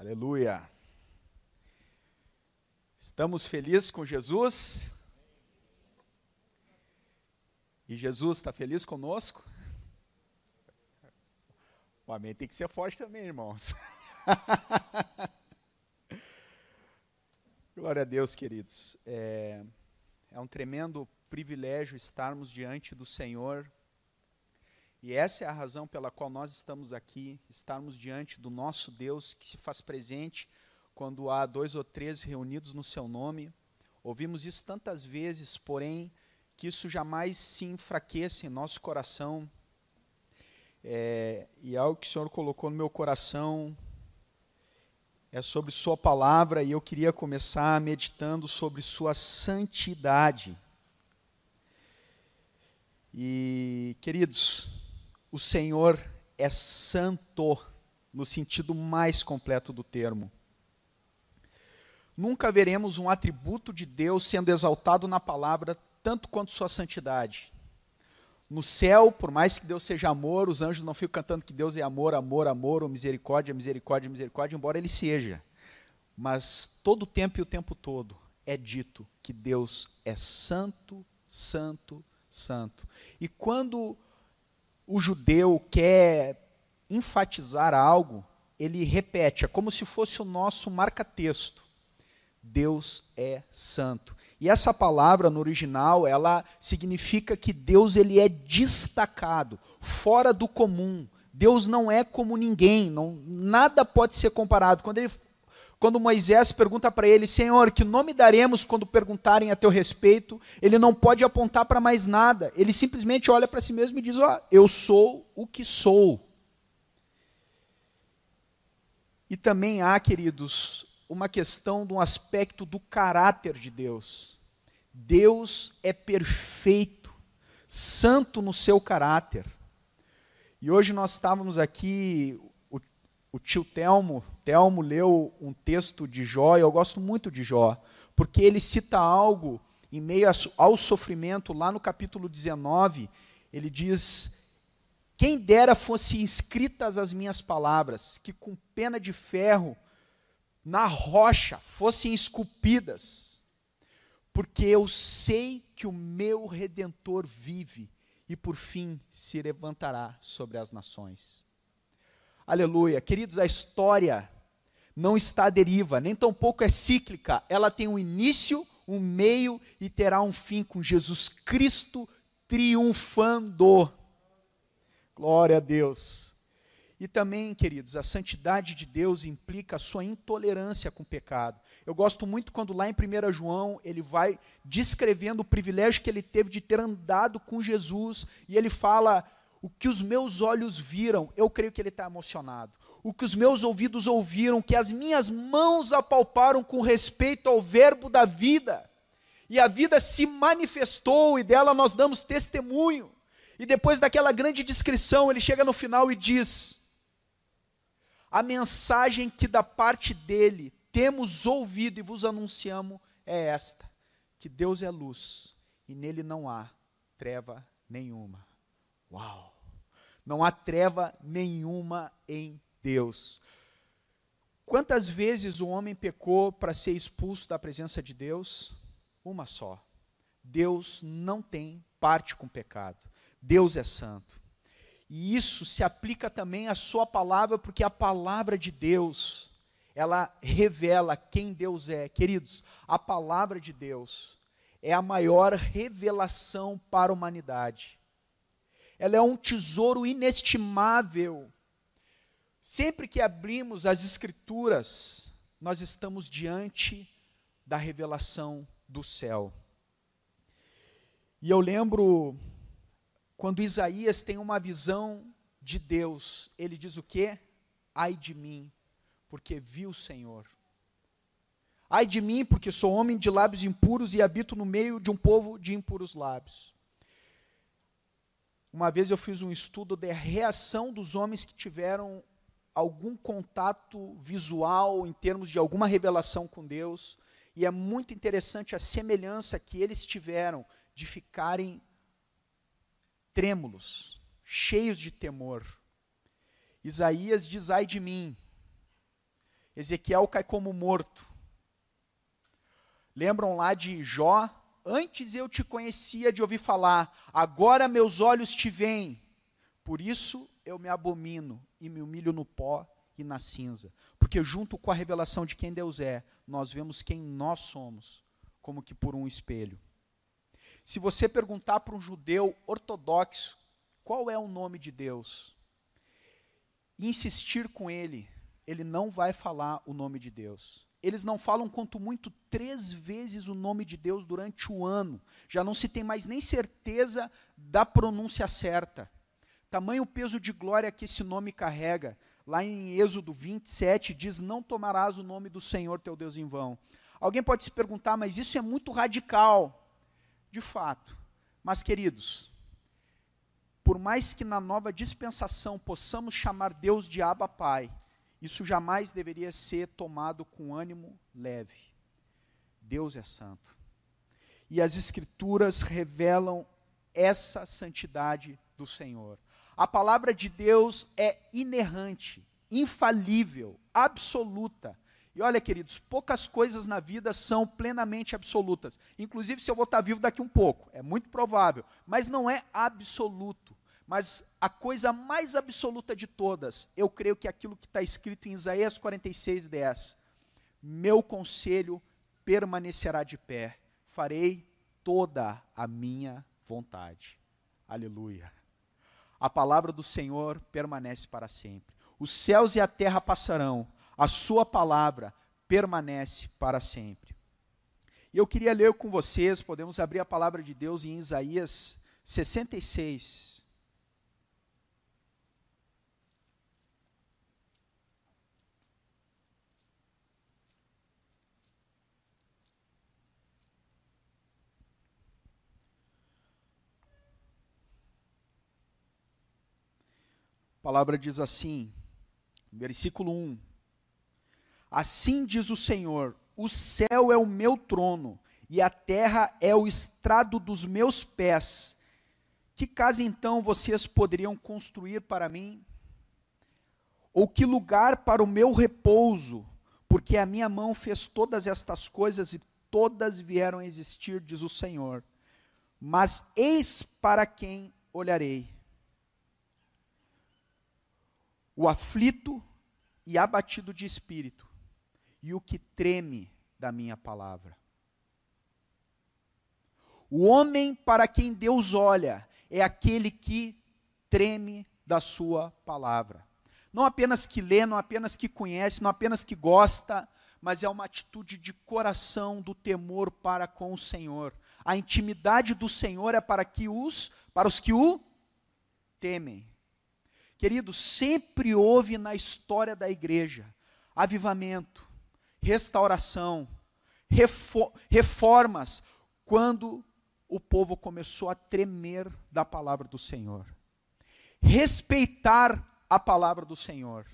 Aleluia. Estamos felizes com Jesus? E Jesus está feliz conosco? O amém tem que ser forte também, irmãos. Glória a Deus, queridos. É, é um tremendo privilégio estarmos diante do Senhor. E essa é a razão pela qual nós estamos aqui, estarmos diante do nosso Deus que se faz presente quando há dois ou três reunidos no seu nome. Ouvimos isso tantas vezes, porém, que isso jamais se enfraqueça em nosso coração. É, e algo que o Senhor colocou no meu coração é sobre Sua palavra, e eu queria começar meditando sobre Sua santidade. E, queridos, o Senhor é santo no sentido mais completo do termo. Nunca veremos um atributo de Deus sendo exaltado na palavra tanto quanto sua santidade. No céu, por mais que Deus seja amor, os anjos não ficam cantando que Deus é amor, amor, amor, ou misericórdia, misericórdia, misericórdia, embora ele seja. Mas todo o tempo e o tempo todo é dito que Deus é santo, santo, santo. E quando o judeu quer enfatizar algo, ele repete, é como se fosse o nosso marca-texto. Deus é santo. E essa palavra no original, ela significa que Deus ele é destacado, fora do comum. Deus não é como ninguém, não, nada pode ser comparado. Quando ele quando Moisés pergunta para ele, Senhor, que nome daremos quando perguntarem a teu respeito? Ele não pode apontar para mais nada. Ele simplesmente olha para si mesmo e diz: Ó, oh, eu sou o que sou. E também há, queridos, uma questão de um aspecto do caráter de Deus. Deus é perfeito, santo no seu caráter. E hoje nós estávamos aqui, o tio Telmo, Telmo leu um texto de Jó, e eu gosto muito de Jó, porque ele cita algo em meio ao sofrimento, lá no capítulo 19, ele diz: Quem dera fossem escritas as minhas palavras, que com pena de ferro na rocha fossem esculpidas, porque eu sei que o meu redentor vive e por fim se levantará sobre as nações. Aleluia. Queridos, a história não está à deriva, nem tampouco é cíclica. Ela tem um início, um meio e terá um fim com Jesus Cristo triunfando. Glória a Deus. E também, queridos, a santidade de Deus implica a sua intolerância com o pecado. Eu gosto muito quando lá em 1 João ele vai descrevendo o privilégio que ele teve de ter andado com Jesus, e ele fala o que os meus olhos viram, eu creio que ele está emocionado. O que os meus ouvidos ouviram, que as minhas mãos apalparam com respeito ao verbo da vida. E a vida se manifestou e dela nós damos testemunho. E depois daquela grande descrição, ele chega no final e diz: A mensagem que da parte dele temos ouvido e vos anunciamos é esta: que Deus é luz e nele não há treva nenhuma. Uau! Não há treva nenhuma em Deus. Quantas vezes o homem pecou para ser expulso da presença de Deus? Uma só. Deus não tem parte com pecado. Deus é santo. E isso se aplica também à sua palavra, porque a palavra de Deus, ela revela quem Deus é. Queridos, a palavra de Deus é a maior revelação para a humanidade ela é um tesouro inestimável. Sempre que abrimos as Escrituras, nós estamos diante da revelação do céu. E eu lembro quando Isaías tem uma visão de Deus, ele diz o quê? Ai de mim, porque vi o Senhor. Ai de mim, porque sou homem de lábios impuros e habito no meio de um povo de impuros lábios. Uma vez eu fiz um estudo da reação dos homens que tiveram algum contato visual em termos de alguma revelação com Deus, e é muito interessante a semelhança que eles tiveram de ficarem trêmulos, cheios de temor. Isaías diz: ai de mim. Ezequiel cai como morto. Lembram lá de Jó? Antes eu te conhecia de ouvir falar, agora meus olhos te veem. Por isso eu me abomino e me humilho no pó e na cinza. Porque junto com a revelação de quem Deus é, nós vemos quem nós somos, como que por um espelho. Se você perguntar para um judeu ortodoxo qual é o nome de Deus, e insistir com ele, ele não vai falar o nome de Deus. Eles não falam, quanto muito, três vezes o nome de Deus durante o ano. Já não se tem mais nem certeza da pronúncia certa. Tamanho peso de glória que esse nome carrega. Lá em Êxodo 27 diz: Não tomarás o nome do Senhor teu Deus em vão. Alguém pode se perguntar, mas isso é muito radical. De fato. Mas, queridos, por mais que na nova dispensação possamos chamar Deus de Abba Pai, isso jamais deveria ser tomado com ânimo leve. Deus é santo. E as Escrituras revelam essa santidade do Senhor. A palavra de Deus é inerrante, infalível, absoluta. E olha, queridos, poucas coisas na vida são plenamente absolutas. Inclusive, se eu vou estar vivo daqui um pouco, é muito provável, mas não é absoluto. Mas a coisa mais absoluta de todas, eu creio que é aquilo que está escrito em Isaías 46, 10. Meu conselho permanecerá de pé, farei toda a minha vontade. Aleluia. A palavra do Senhor permanece para sempre. Os céus e a terra passarão, a sua palavra permanece para sempre. E eu queria ler com vocês, podemos abrir a palavra de Deus em Isaías 66. A palavra diz assim, versículo 1: Assim diz o Senhor: O céu é o meu trono, e a terra é o estrado dos meus pés. Que casa então vocês poderiam construir para mim? Ou que lugar para o meu repouso? Porque a minha mão fez todas estas coisas e todas vieram a existir, diz o Senhor. Mas eis para quem olharei o aflito e abatido de espírito, e o que treme da minha palavra. O homem para quem Deus olha é aquele que treme da sua palavra. Não apenas que lê, não apenas que conhece, não apenas que gosta, mas é uma atitude de coração do temor para com o Senhor. A intimidade do Senhor é para que os para os que o temem. Querido, sempre houve na história da igreja avivamento, restauração, reformas, quando o povo começou a tremer da palavra do Senhor, respeitar a palavra do Senhor.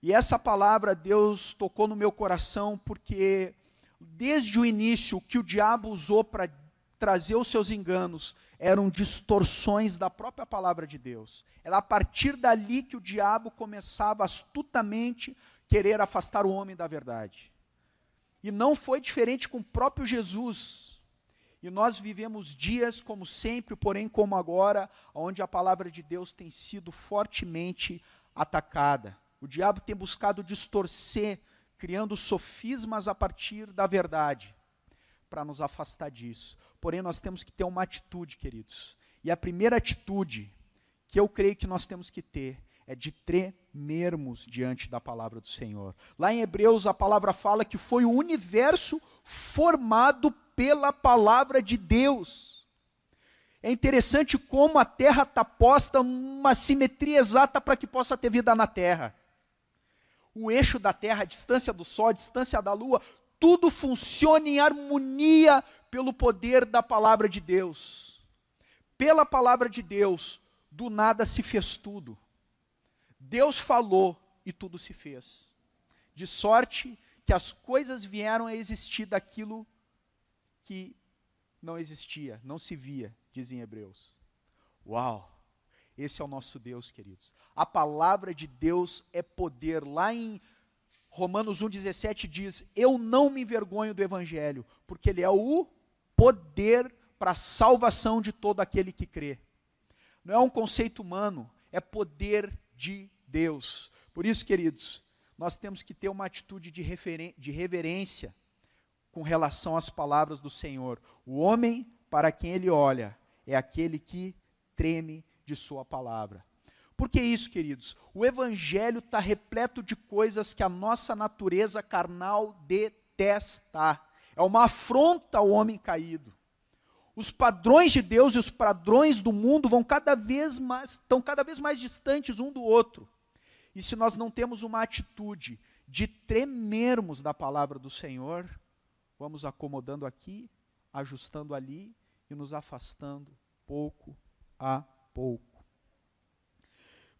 E essa palavra Deus tocou no meu coração porque desde o início que o diabo usou para trazer os seus enganos eram distorções da própria palavra de Deus. Era a partir dali que o diabo começava astutamente querer afastar o homem da verdade. E não foi diferente com o próprio Jesus. E nós vivemos dias como sempre, porém como agora, onde a palavra de Deus tem sido fortemente atacada. O diabo tem buscado distorcer, criando sofismas a partir da verdade, para nos afastar disso. Porém, nós temos que ter uma atitude, queridos. E a primeira atitude que eu creio que nós temos que ter é de tremermos diante da palavra do Senhor. Lá em Hebreus, a palavra fala que foi o universo formado pela palavra de Deus. É interessante como a terra está posta numa simetria exata para que possa ter vida na terra. O eixo da terra, a distância do sol, a distância da lua, tudo funciona em harmonia pelo poder da palavra de Deus. Pela palavra de Deus, do nada se fez tudo. Deus falou e tudo se fez. De sorte que as coisas vieram a existir daquilo que não existia, não se via, dizem Hebreus. Uau! Esse é o nosso Deus, queridos. A palavra de Deus é poder. Lá em Romanos 1,17 diz: Eu não me envergonho do Evangelho, porque ele é o poder para a salvação de todo aquele que crê. Não é um conceito humano, é poder de Deus. Por isso, queridos, nós temos que ter uma atitude de, de reverência com relação às palavras do Senhor. O homem para quem ele olha é aquele que treme de Sua palavra. Por que isso, queridos? O Evangelho está repleto de coisas que a nossa natureza carnal detesta. É uma afronta ao homem caído. Os padrões de Deus e os padrões do mundo vão cada vez mais, estão cada vez mais distantes um do outro. E se nós não temos uma atitude de tremermos da palavra do Senhor, vamos acomodando aqui, ajustando ali e nos afastando pouco a pouco.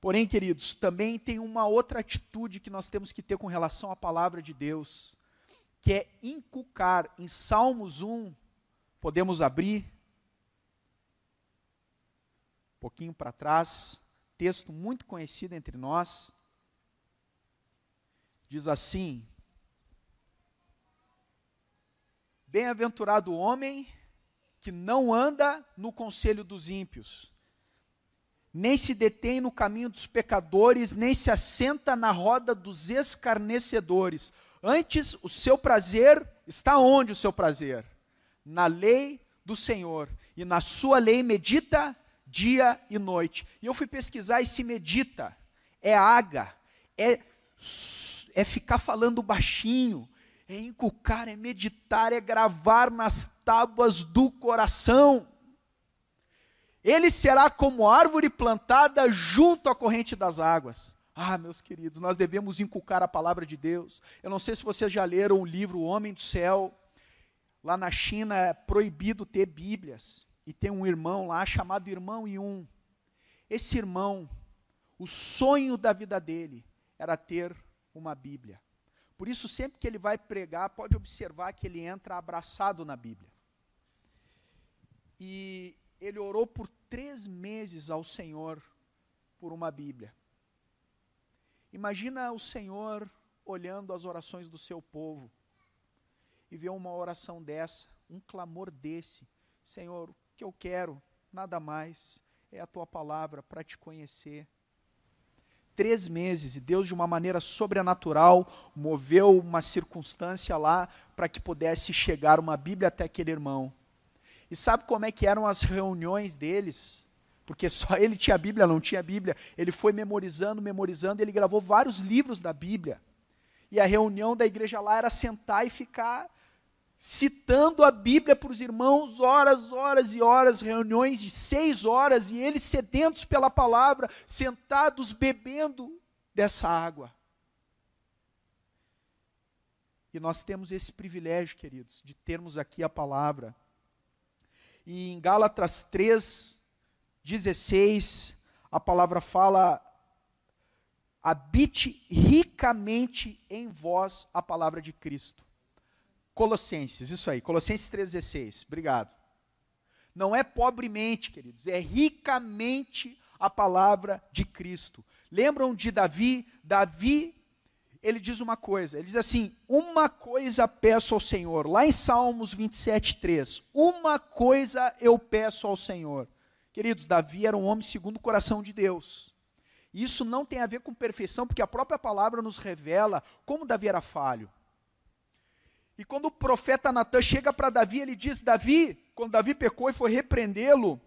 Porém, queridos, também tem uma outra atitude que nós temos que ter com relação à palavra de Deus, que é inculcar. Em Salmos 1, podemos abrir, um pouquinho para trás, texto muito conhecido entre nós, diz assim: Bem-aventurado o homem que não anda no conselho dos ímpios, nem se detém no caminho dos pecadores, nem se assenta na roda dos escarnecedores. Antes, o seu prazer está onde o seu prazer? Na lei do Senhor. E na sua lei medita dia e noite. E eu fui pesquisar e se medita. É aga, é, é ficar falando baixinho, é inculcar, é meditar, é gravar nas tábuas do coração. Ele será como árvore plantada junto à corrente das águas. Ah, meus queridos, nós devemos inculcar a palavra de Deus. Eu não sei se vocês já leram o livro O Homem do Céu. Lá na China é proibido ter Bíblias. E tem um irmão lá chamado Irmão Yun. Esse irmão, o sonho da vida dele era ter uma Bíblia. Por isso, sempre que ele vai pregar, pode observar que ele entra abraçado na Bíblia. E ele orou por três meses ao Senhor por uma Bíblia. Imagina o Senhor olhando as orações do seu povo e ver uma oração dessa, um clamor desse: Senhor, o que eu quero, nada mais, é a tua palavra para te conhecer. Três meses, e Deus, de uma maneira sobrenatural, moveu uma circunstância lá para que pudesse chegar uma Bíblia até aquele irmão. E sabe como é que eram as reuniões deles? Porque só ele tinha a Bíblia, não tinha a Bíblia. Ele foi memorizando, memorizando, ele gravou vários livros da Bíblia. E a reunião da igreja lá era sentar e ficar citando a Bíblia para os irmãos, horas, horas e horas, reuniões de seis horas, e eles sedentos pela palavra, sentados bebendo dessa água. E nós temos esse privilégio, queridos, de termos aqui a palavra. E em Gálatas 3, 16, a palavra fala: habite ricamente em vós a palavra de Cristo. Colossenses, isso aí, Colossenses 3,16, obrigado. Não é pobremente, queridos, é ricamente a palavra de Cristo. Lembram de Davi? Davi ele diz uma coisa, ele diz assim: Uma coisa peço ao Senhor, lá em Salmos 27, 3. Uma coisa eu peço ao Senhor. Queridos, Davi era um homem segundo o coração de Deus. Isso não tem a ver com perfeição, porque a própria palavra nos revela como Davi era falho. E quando o profeta Natan chega para Davi, ele diz: Davi, quando Davi pecou e foi repreendê-lo,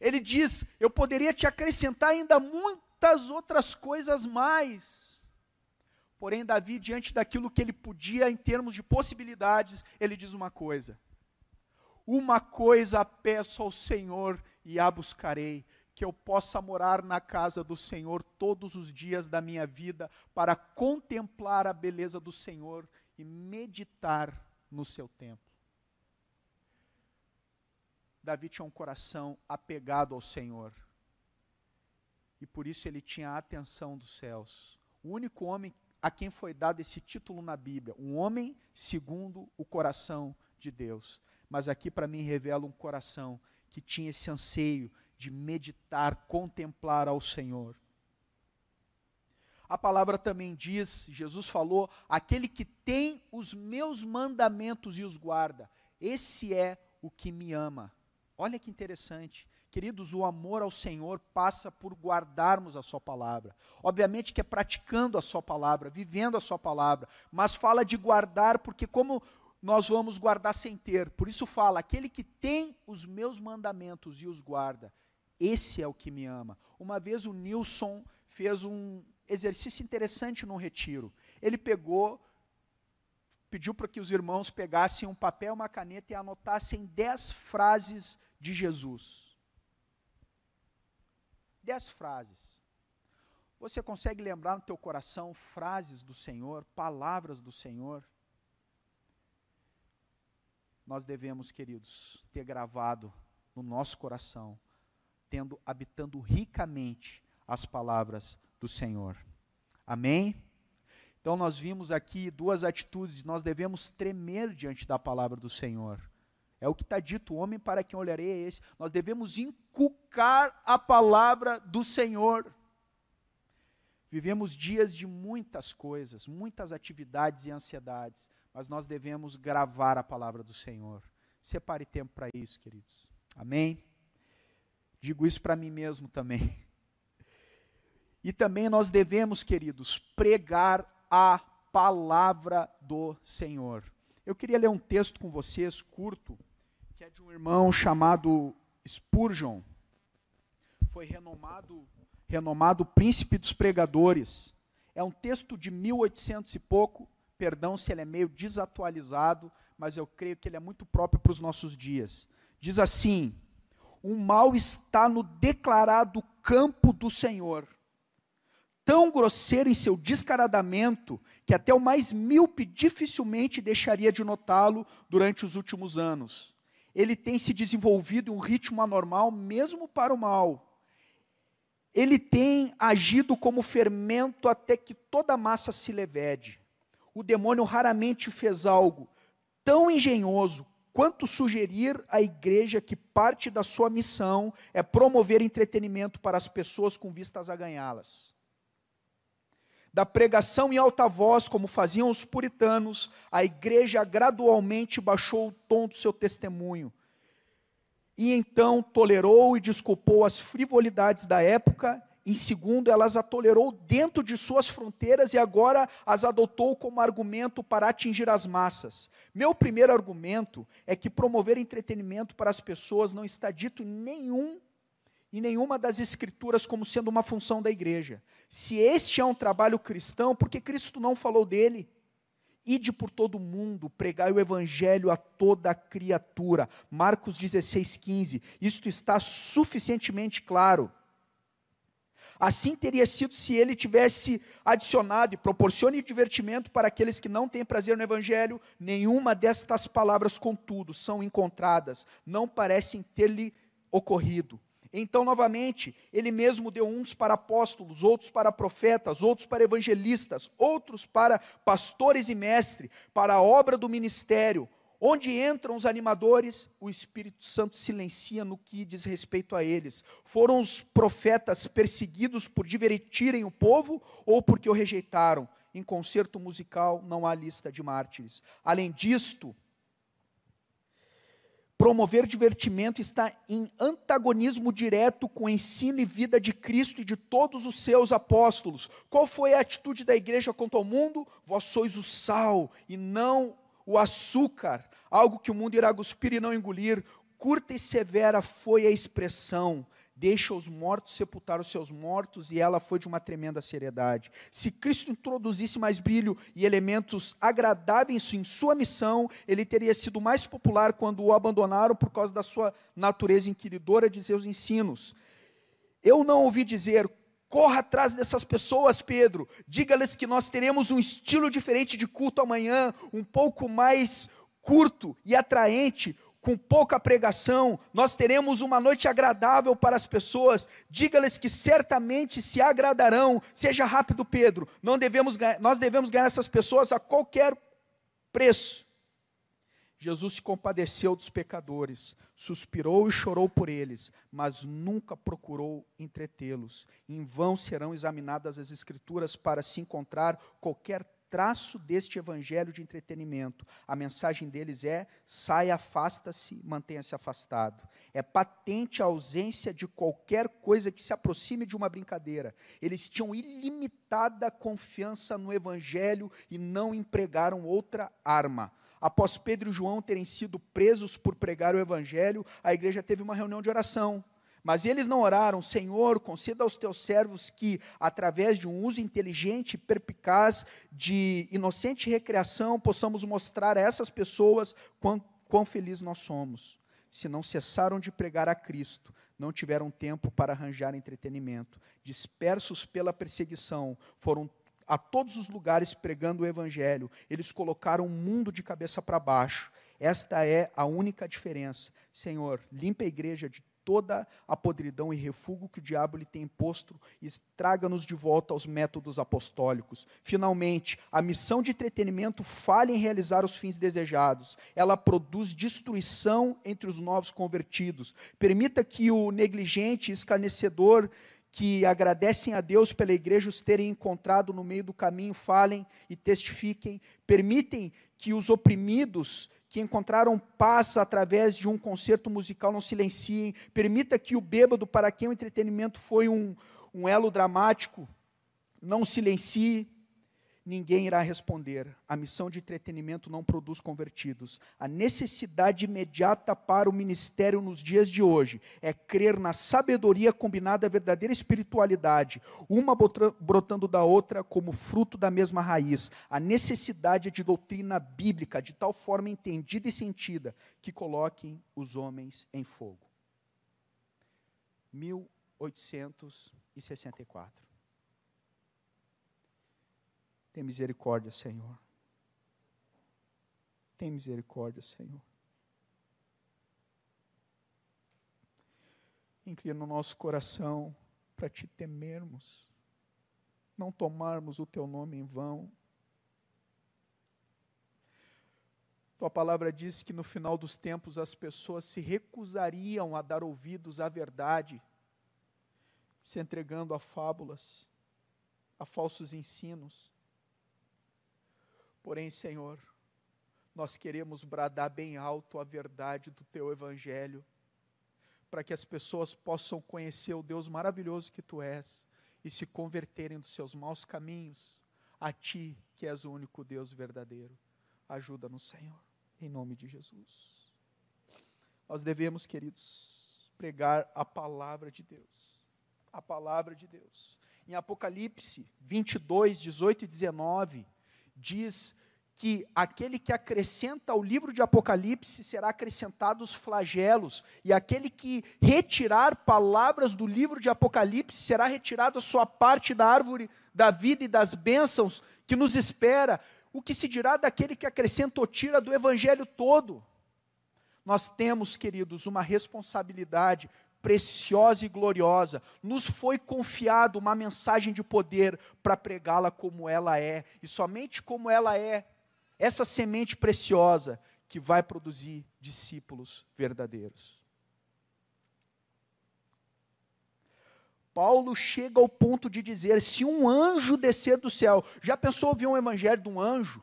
ele diz: Eu poderia te acrescentar ainda muitas outras coisas mais Porém, Davi, diante daquilo que ele podia em termos de possibilidades, ele diz uma coisa: Uma coisa peço ao Senhor e a buscarei, que eu possa morar na casa do Senhor todos os dias da minha vida, para contemplar a beleza do Senhor e meditar no seu templo. Davi tinha um coração apegado ao Senhor. E por isso ele tinha a atenção dos céus. O único homem a quem foi dado esse título na Bíblia, um homem segundo o coração de Deus. Mas aqui para mim revela um coração que tinha esse anseio de meditar, contemplar ao Senhor. A palavra também diz, Jesus falou: aquele que tem os meus mandamentos e os guarda, esse é o que me ama. Olha que interessante. Queridos, o amor ao Senhor passa por guardarmos a Sua palavra. Obviamente que é praticando a Sua palavra, vivendo a Sua palavra, mas fala de guardar, porque como nós vamos guardar sem ter? Por isso fala: aquele que tem os meus mandamentos e os guarda, esse é o que me ama. Uma vez o Nilson fez um exercício interessante no retiro. Ele pegou, pediu para que os irmãos pegassem um papel, uma caneta e anotassem dez frases de Jesus. Dez frases. Você consegue lembrar no teu coração frases do Senhor, palavras do Senhor? Nós devemos, queridos, ter gravado no nosso coração, tendo habitando ricamente as palavras do Senhor. Amém? Então nós vimos aqui duas atitudes, nós devemos tremer diante da palavra do Senhor. É o que está dito, homem para quem olharei é esse. Nós devemos inculcar a palavra do Senhor. Vivemos dias de muitas coisas, muitas atividades e ansiedades, mas nós devemos gravar a palavra do Senhor. Separe tempo para isso, queridos. Amém? Digo isso para mim mesmo também. E também nós devemos, queridos, pregar a palavra do Senhor. Eu queria ler um texto com vocês, curto, que é de um irmão chamado Spurgeon. Foi renomado, renomado príncipe dos pregadores. É um texto de 1800 e pouco, perdão se ele é meio desatualizado, mas eu creio que ele é muito próprio para os nossos dias. Diz assim: O mal está no declarado campo do Senhor tão grosseiro em seu descaradamento que até o mais míope dificilmente deixaria de notá-lo durante os últimos anos. Ele tem se desenvolvido em um ritmo anormal, mesmo para o mal. Ele tem agido como fermento até que toda a massa se levede. O demônio raramente fez algo tão engenhoso quanto sugerir à igreja que parte da sua missão é promover entretenimento para as pessoas com vistas a ganhá-las da pregação em alta voz, como faziam os puritanos, a igreja gradualmente baixou o tom do seu testemunho. E então tolerou e desculpou as frivolidades da época. Em segundo, elas a tolerou dentro de suas fronteiras e agora as adotou como argumento para atingir as massas. Meu primeiro argumento é que promover entretenimento para as pessoas não está dito em nenhum em nenhuma das escrituras como sendo uma função da igreja. Se este é um trabalho cristão, por que Cristo não falou dele? Ide por todo mundo, pregai o evangelho a toda criatura. Marcos 16, 15. Isto está suficientemente claro. Assim teria sido se ele tivesse adicionado e proporcione divertimento para aqueles que não têm prazer no Evangelho. Nenhuma destas palavras, contudo, são encontradas, não parecem ter-lhe ocorrido. Então, novamente, ele mesmo deu uns para apóstolos, outros para profetas, outros para evangelistas, outros para pastores e mestres, para a obra do ministério. Onde entram os animadores, o Espírito Santo silencia no que diz respeito a eles. Foram os profetas perseguidos por divertirem o povo ou porque o rejeitaram? Em concerto musical não há lista de mártires. Além disto, Promover divertimento está em antagonismo direto com o ensino e vida de Cristo e de todos os seus apóstolos. Qual foi a atitude da igreja quanto ao mundo? Vós sois o sal e não o açúcar, algo que o mundo irá cuspir e não engolir. Curta e severa foi a expressão deixa os mortos sepultar os seus mortos, e ela foi de uma tremenda seriedade. Se Cristo introduzisse mais brilho e elementos agradáveis em sua missão, ele teria sido mais popular quando o abandonaram por causa da sua natureza inquiridora de seus ensinos. Eu não ouvi dizer, corra atrás dessas pessoas, Pedro, diga-lhes que nós teremos um estilo diferente de culto amanhã, um pouco mais curto e atraente, com pouca pregação, nós teremos uma noite agradável para as pessoas. Diga-lhes que certamente se agradarão. Seja rápido, Pedro. Não devemos, nós devemos ganhar essas pessoas a qualquer preço. Jesus se compadeceu dos pecadores, suspirou e chorou por eles, mas nunca procurou entretê-los. Em vão serão examinadas as Escrituras para se encontrar qualquer traço deste evangelho de entretenimento. A mensagem deles é: saia, afasta-se, mantenha-se afastado. É patente a ausência de qualquer coisa que se aproxime de uma brincadeira. Eles tinham ilimitada confiança no evangelho e não empregaram outra arma. Após Pedro e João terem sido presos por pregar o evangelho, a igreja teve uma reunião de oração. Mas eles não oraram, Senhor, conceda aos teus servos que, através de um uso inteligente e perpicaz de inocente recreação, possamos mostrar a essas pessoas quão, quão felizes nós somos. Se não cessaram de pregar a Cristo, não tiveram tempo para arranjar entretenimento. Dispersos pela perseguição, foram a todos os lugares pregando o Evangelho. Eles colocaram o mundo de cabeça para baixo. Esta é a única diferença. Senhor, limpa a igreja de toda a podridão e refúgio que o diabo lhe tem imposto e traga-nos de volta aos métodos apostólicos. Finalmente, a missão de entretenimento falha em realizar os fins desejados. Ela produz destruição entre os novos convertidos. Permita que o negligente, escarnecedor, que agradecem a Deus pela igreja os terem encontrado no meio do caminho, falem e testifiquem. Permitem que os oprimidos que encontraram paz através de um concerto musical não silenciem. Permita que o bêbado, para quem o entretenimento foi um, um elo dramático, não silencie ninguém irá responder. A missão de entretenimento não produz convertidos. A necessidade imediata para o ministério nos dias de hoje é crer na sabedoria combinada à verdadeira espiritualidade, uma brotando da outra como fruto da mesma raiz. A necessidade de doutrina bíblica, de tal forma entendida e sentida, que coloquem os homens em fogo. 1864 tem misericórdia, Senhor. Tem misericórdia, Senhor. Inclina o nosso coração para te temermos, não tomarmos o teu nome em vão. Tua palavra diz que no final dos tempos as pessoas se recusariam a dar ouvidos à verdade, se entregando a fábulas, a falsos ensinos. Porém, Senhor, nós queremos bradar bem alto a verdade do teu evangelho, para que as pessoas possam conhecer o Deus maravilhoso que tu és e se converterem dos seus maus caminhos a ti, que és o único Deus verdadeiro. Ajuda-nos, Senhor, em nome de Jesus. Nós devemos, queridos, pregar a palavra de Deus. A palavra de Deus. Em Apocalipse 22, 18 e 19 diz que aquele que acrescenta ao livro de Apocalipse será acrescentado os flagelos, e aquele que retirar palavras do livro de Apocalipse será retirado a sua parte da árvore da vida e das bênçãos que nos espera. O que se dirá daquele que acrescenta ou tira do evangelho todo? Nós temos, queridos, uma responsabilidade preciosa e gloriosa, nos foi confiado uma mensagem de poder para pregá-la como ela é, e somente como ela é, essa semente preciosa que vai produzir discípulos verdadeiros. Paulo chega ao ponto de dizer: se um anjo descer do céu, já pensou ouvir um evangelho de um anjo?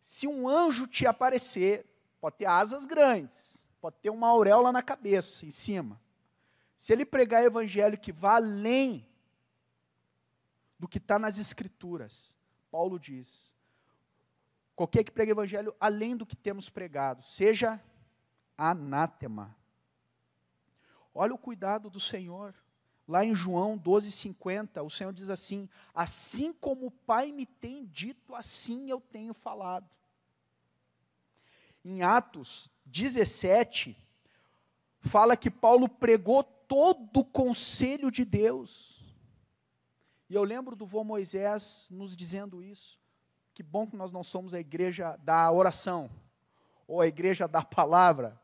Se um anjo te aparecer, pode ter asas grandes, pode ter uma auréola na cabeça, em cima. Se ele pregar evangelho que vá além do que está nas Escrituras, Paulo diz: qualquer que pregue evangelho além do que temos pregado, seja anátema. Olha o cuidado do Senhor. Lá em João 12,50, o Senhor diz assim: Assim como o Pai me tem dito, assim eu tenho falado. Em Atos 17, fala que Paulo pregou todo o conselho de Deus. E eu lembro do vô Moisés nos dizendo isso. Que bom que nós não somos a igreja da oração, ou a igreja da palavra.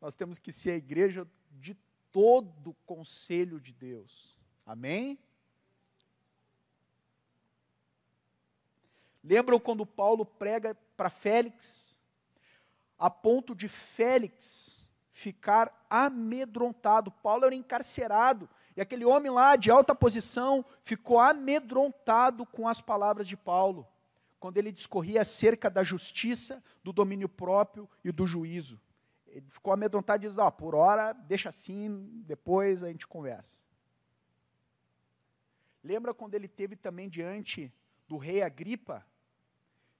Nós temos que ser a igreja de todo o conselho de Deus. Amém? Lembram quando Paulo prega para Félix? A ponto de Félix ficar amedrontado. Paulo era encarcerado, e aquele homem lá de alta posição ficou amedrontado com as palavras de Paulo, quando ele discorria acerca da justiça, do domínio próprio e do juízo. Ele ficou amedrontado e disse: oh, por hora, deixa assim, depois a gente conversa. Lembra quando ele teve também diante do rei Agripa?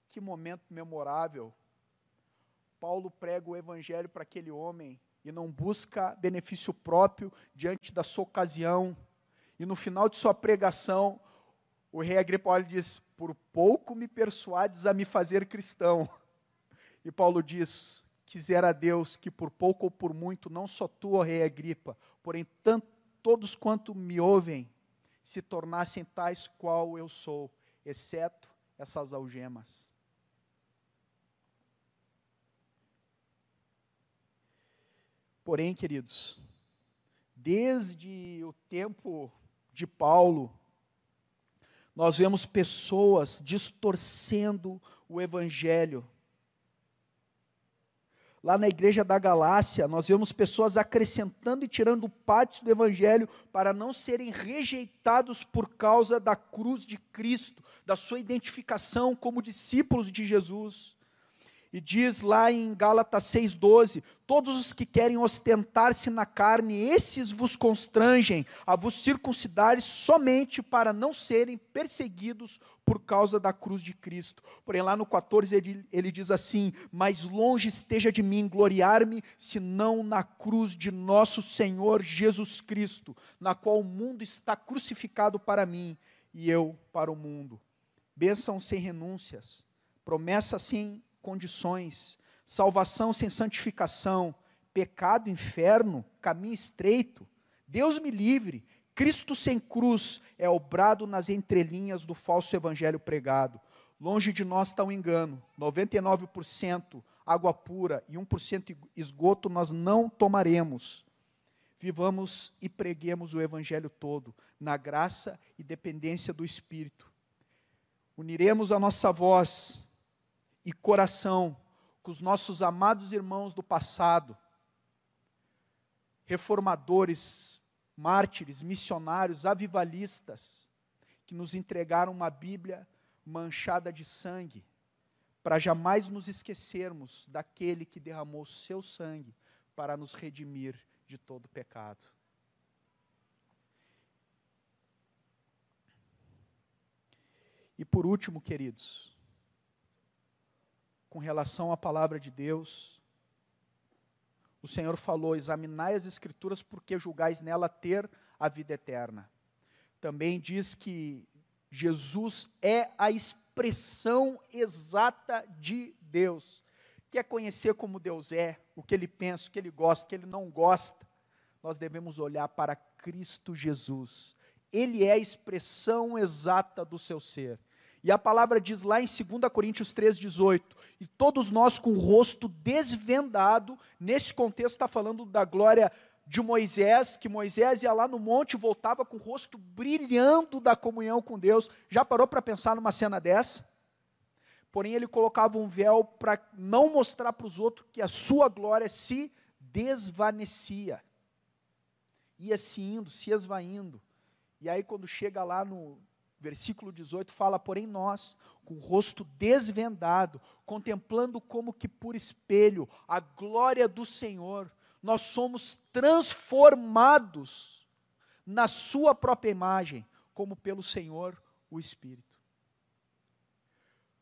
Que momento memorável. Paulo prega o evangelho para aquele homem e não busca benefício próprio diante da sua ocasião. E no final de sua pregação, o rei Agripa diz: Por pouco me persuades a me fazer cristão. E Paulo diz: Quisera Deus que por pouco ou por muito, não só tu, ó rei Agripa, porém tanto, todos quanto me ouvem, se tornassem tais qual eu sou, exceto essas algemas. Porém, queridos, desde o tempo de Paulo, nós vemos pessoas distorcendo o evangelho lá na igreja da Galácia, nós vemos pessoas acrescentando e tirando partes do evangelho para não serem rejeitados por causa da cruz de Cristo, da sua identificação como discípulos de Jesus. E diz lá em Gálatas 6,12: Todos os que querem ostentar-se na carne, esses vos constrangem a vos circuncidares somente para não serem perseguidos por causa da cruz de Cristo. Porém, lá no 14 ele, ele diz assim: Mais longe esteja de mim gloriar-me, senão na cruz de nosso Senhor Jesus Cristo, na qual o mundo está crucificado para mim e eu para o mundo. Bênção sem renúncias, promessa sem condições, salvação sem santificação, pecado, inferno, caminho estreito. Deus me livre, Cristo sem cruz é obrado nas entrelinhas do falso evangelho pregado. Longe de nós está o um engano. 99% água pura e 1% esgoto nós não tomaremos. Vivamos e preguemos o evangelho todo, na graça e dependência do Espírito. Uniremos a nossa voz e coração com os nossos amados irmãos do passado, reformadores, mártires, missionários, avivalistas, que nos entregaram uma Bíblia manchada de sangue, para jamais nos esquecermos daquele que derramou seu sangue para nos redimir de todo pecado. E por último, queridos, com relação à palavra de Deus. O Senhor falou: examinai as Escrituras, porque julgais nela ter a vida eterna. Também diz que Jesus é a expressão exata de Deus. Quer conhecer como Deus é, o que ele pensa, o que ele gosta, o que ele não gosta, nós devemos olhar para Cristo Jesus. Ele é a expressão exata do seu ser. E a palavra diz lá em 2 Coríntios 3,18: e todos nós com o rosto desvendado, nesse contexto está falando da glória de Moisés, que Moisés ia lá no monte e voltava com o rosto brilhando da comunhão com Deus. Já parou para pensar numa cena dessa? Porém, ele colocava um véu para não mostrar para os outros que a sua glória se desvanecia. Ia se indo, se esvaindo. E aí, quando chega lá no, Versículo 18 fala, porém nós, com o rosto desvendado, contemplando como que por espelho a glória do Senhor, nós somos transformados na sua própria imagem, como pelo Senhor o Espírito.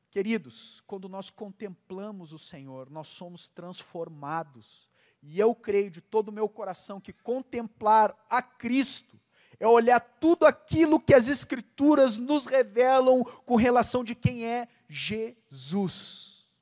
Queridos, quando nós contemplamos o Senhor, nós somos transformados. E eu creio de todo o meu coração que contemplar a Cristo é olhar tudo aquilo que as Escrituras nos revelam com relação de quem é Jesus.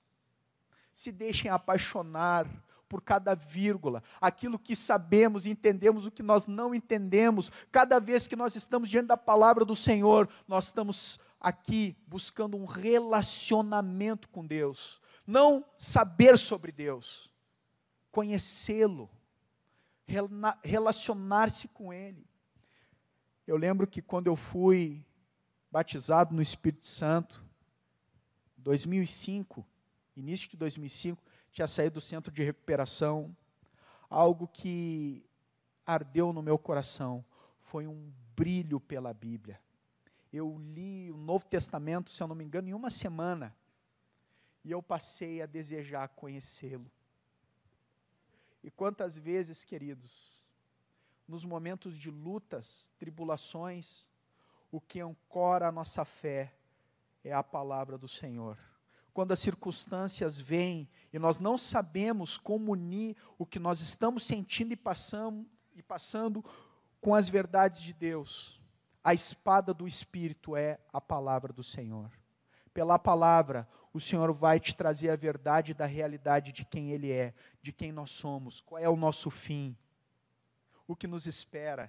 Se deixem apaixonar por cada vírgula, aquilo que sabemos e entendemos, o que nós não entendemos. Cada vez que nós estamos diante da palavra do Senhor, nós estamos aqui buscando um relacionamento com Deus, não saber sobre Deus, conhecê-lo, relacionar-se com Ele. Eu lembro que quando eu fui batizado no Espírito Santo, 2005, início de 2005, tinha saído do centro de recuperação, algo que ardeu no meu coração foi um brilho pela Bíblia. Eu li o Novo Testamento, se eu não me engano, em uma semana, e eu passei a desejar conhecê-lo. E quantas vezes, queridos, nos momentos de lutas, tribulações, o que ancora a nossa fé é a palavra do Senhor. Quando as circunstâncias vêm e nós não sabemos como unir o que nós estamos sentindo e passando, e passando com as verdades de Deus, a espada do Espírito é a palavra do Senhor. Pela palavra, o Senhor vai te trazer a verdade da realidade de quem Ele é, de quem nós somos, qual é o nosso fim, o que nos espera.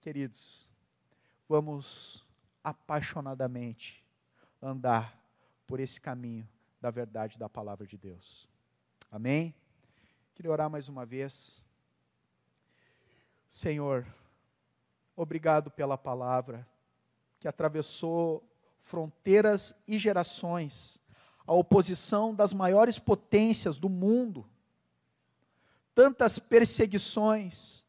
Queridos, vamos apaixonadamente andar por esse caminho da verdade da palavra de Deus. Amém? Queria orar mais uma vez. Senhor, obrigado pela palavra que atravessou fronteiras e gerações, a oposição das maiores potências do mundo, tantas perseguições,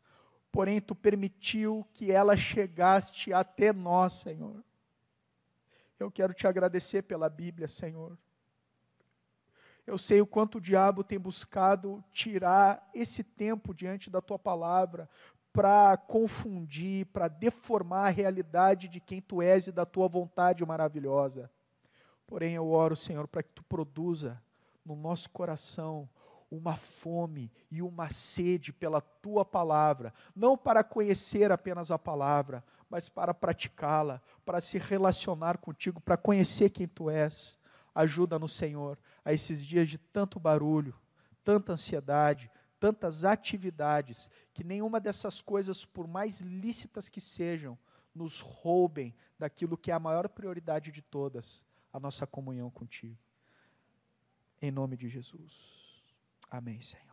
porém tu permitiu que ela chegasse até nós, Senhor. Eu quero te agradecer pela Bíblia, Senhor. Eu sei o quanto o diabo tem buscado tirar esse tempo diante da tua palavra para confundir, para deformar a realidade de quem tu és e da tua vontade maravilhosa. Porém, eu oro, Senhor, para que tu produza no nosso coração uma fome e uma sede pela tua palavra, não para conhecer apenas a palavra, mas para praticá-la, para se relacionar contigo, para conhecer quem tu és. Ajuda no Senhor a esses dias de tanto barulho, tanta ansiedade, tantas atividades, que nenhuma dessas coisas, por mais lícitas que sejam, nos roubem daquilo que é a maior prioridade de todas, a nossa comunhão contigo. Em nome de Jesus. Amém, Senhor.